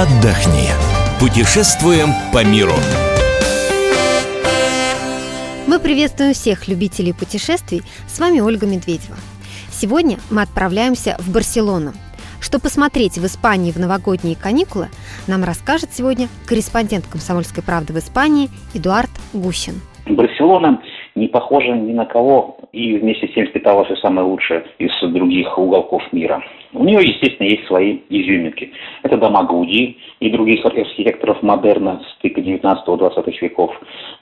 Отдохни. Путешествуем по миру. Мы приветствуем всех любителей путешествий. С вами Ольга Медведева. Сегодня мы отправляемся в Барселону. Что посмотреть в Испании в новогодние каникулы, нам расскажет сегодня корреспондент «Комсомольской правды» в Испании Эдуард Гущин. Барселона не похожа ни на кого и вместе с тем впитала все самое лучшее из других уголков мира. У нее, естественно, есть свои изюминки. Это дома Гауди и других архитекторов модерна стыка 19-20 веков,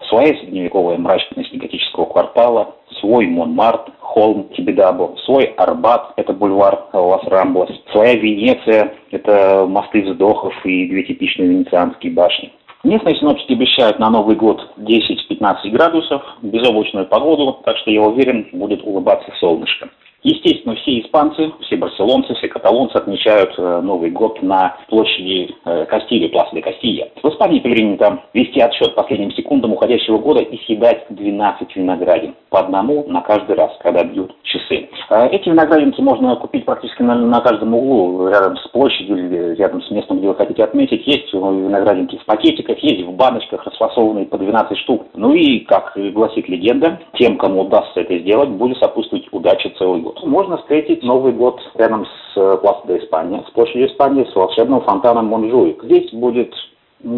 своя средневековая мрачность готического квартала, свой Монмарт, холм Тибидабо, свой Арбат, это бульвар Лас Рамблас, своя Венеция, это мосты вздохов и две типичные венецианские башни. Местные синоптики обещают на Новый год 10-15 градусов, безоблачную погоду, так что я уверен, будет улыбаться солнышко. Естественно, все испанцы, все барселонцы, все каталонцы отмечают э, Новый год на площади э, Кастили, Пласа Кастилья. В Испании принято вести отсчет последним секундам уходящего года и съедать 12 виноградин. По одному на каждый раз, когда бьют часы. Э, эти виноградинки можно купить практически на, на каждом углу, рядом с площадью или рядом с местом, где вы хотите отметить. Есть виноградинки в пакетиках, есть в баночках, расфасованные по 12 штук. Ну и, как гласит легенда, тем, кому удастся это сделать, будет сопутствовать удача целый год год. Можно встретить Новый год рядом с э, Пласа де Испания, с площадью Испании, с волшебным фонтаном Монжуик. Здесь будет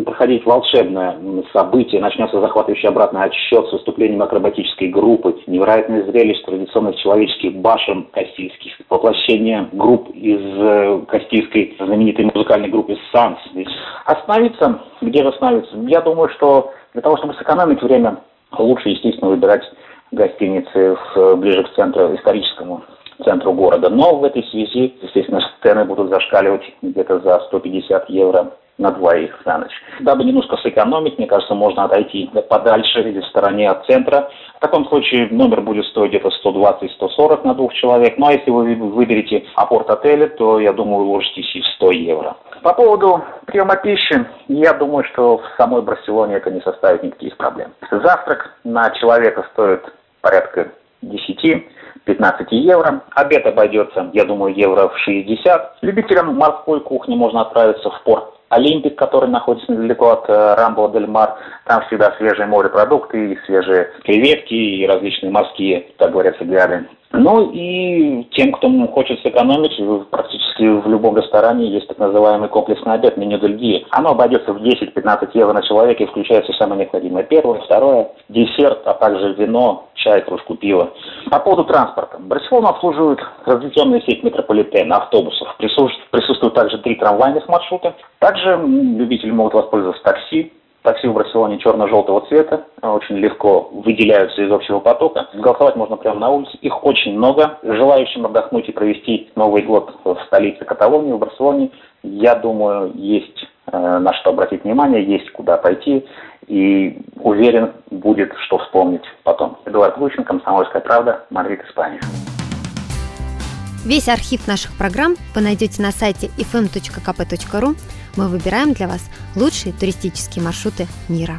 проходить волшебное событие, начнется захватывающий обратный отсчет с выступлением акробатической группы, невероятное зрелище традиционных человеческих башен кастильских, воплощение групп из э, кастильской знаменитой музыкальной группы «Санс». Остановиться, где остановиться? Я думаю, что для того, чтобы сэкономить время, лучше, естественно, выбирать гостиницы в, ближе к центру, историческому центру города. Но в этой связи, естественно, цены будут зашкаливать где-то за 150 евро на двоих за ночь. Дабы немножко сэкономить, мне кажется, можно отойти подальше или в стороне от центра. В таком случае номер будет стоить где-то 120-140 на двух человек. Ну а если вы выберете апорт отеля, то, я думаю, уложитесь и в 100 евро. По поводу приема пищи, я думаю, что в самой Барселоне это не составит никаких проблем. Завтрак на человека стоит порядка 10-15 евро. Обед обойдется, я думаю, евро в 60. Любителям морской кухни можно отправиться в порт Олимпик, который находится недалеко от э, Рамбо дель Мар. Там всегда свежие морепродукты, и свежие креветки, и различные морские, так говорят, филиалы ну и тем, кто хочет сэкономить, практически в любом ресторане есть так называемый комплексный обед, меню дельгии. Оно обойдется в 10-15 евро на человека и включает все самое необходимое. Первое, второе, десерт, а также вино, чай, кружку пива. По поводу транспорта. Барселону обслуживают разветвленная сеть метрополитена, автобусов. Присутствуют, также три трамвайных маршрута. Также любители могут воспользоваться такси, Такси в Барселоне черно-желтого цвета, очень легко выделяются из общего потока. Голосовать можно прямо на улице. Их очень много. Желающим отдохнуть и провести Новый год в столице Каталонии, в Барселоне, я думаю, есть э, на что обратить внимание, есть куда пойти. И уверен, будет что вспомнить потом. Эдуард Лучин, «Комсомольская правда», Мадрид, Испания. Весь архив наших программ вы найдете на сайте fm.kp.ru мы выбираем для вас лучшие туристические маршруты мира.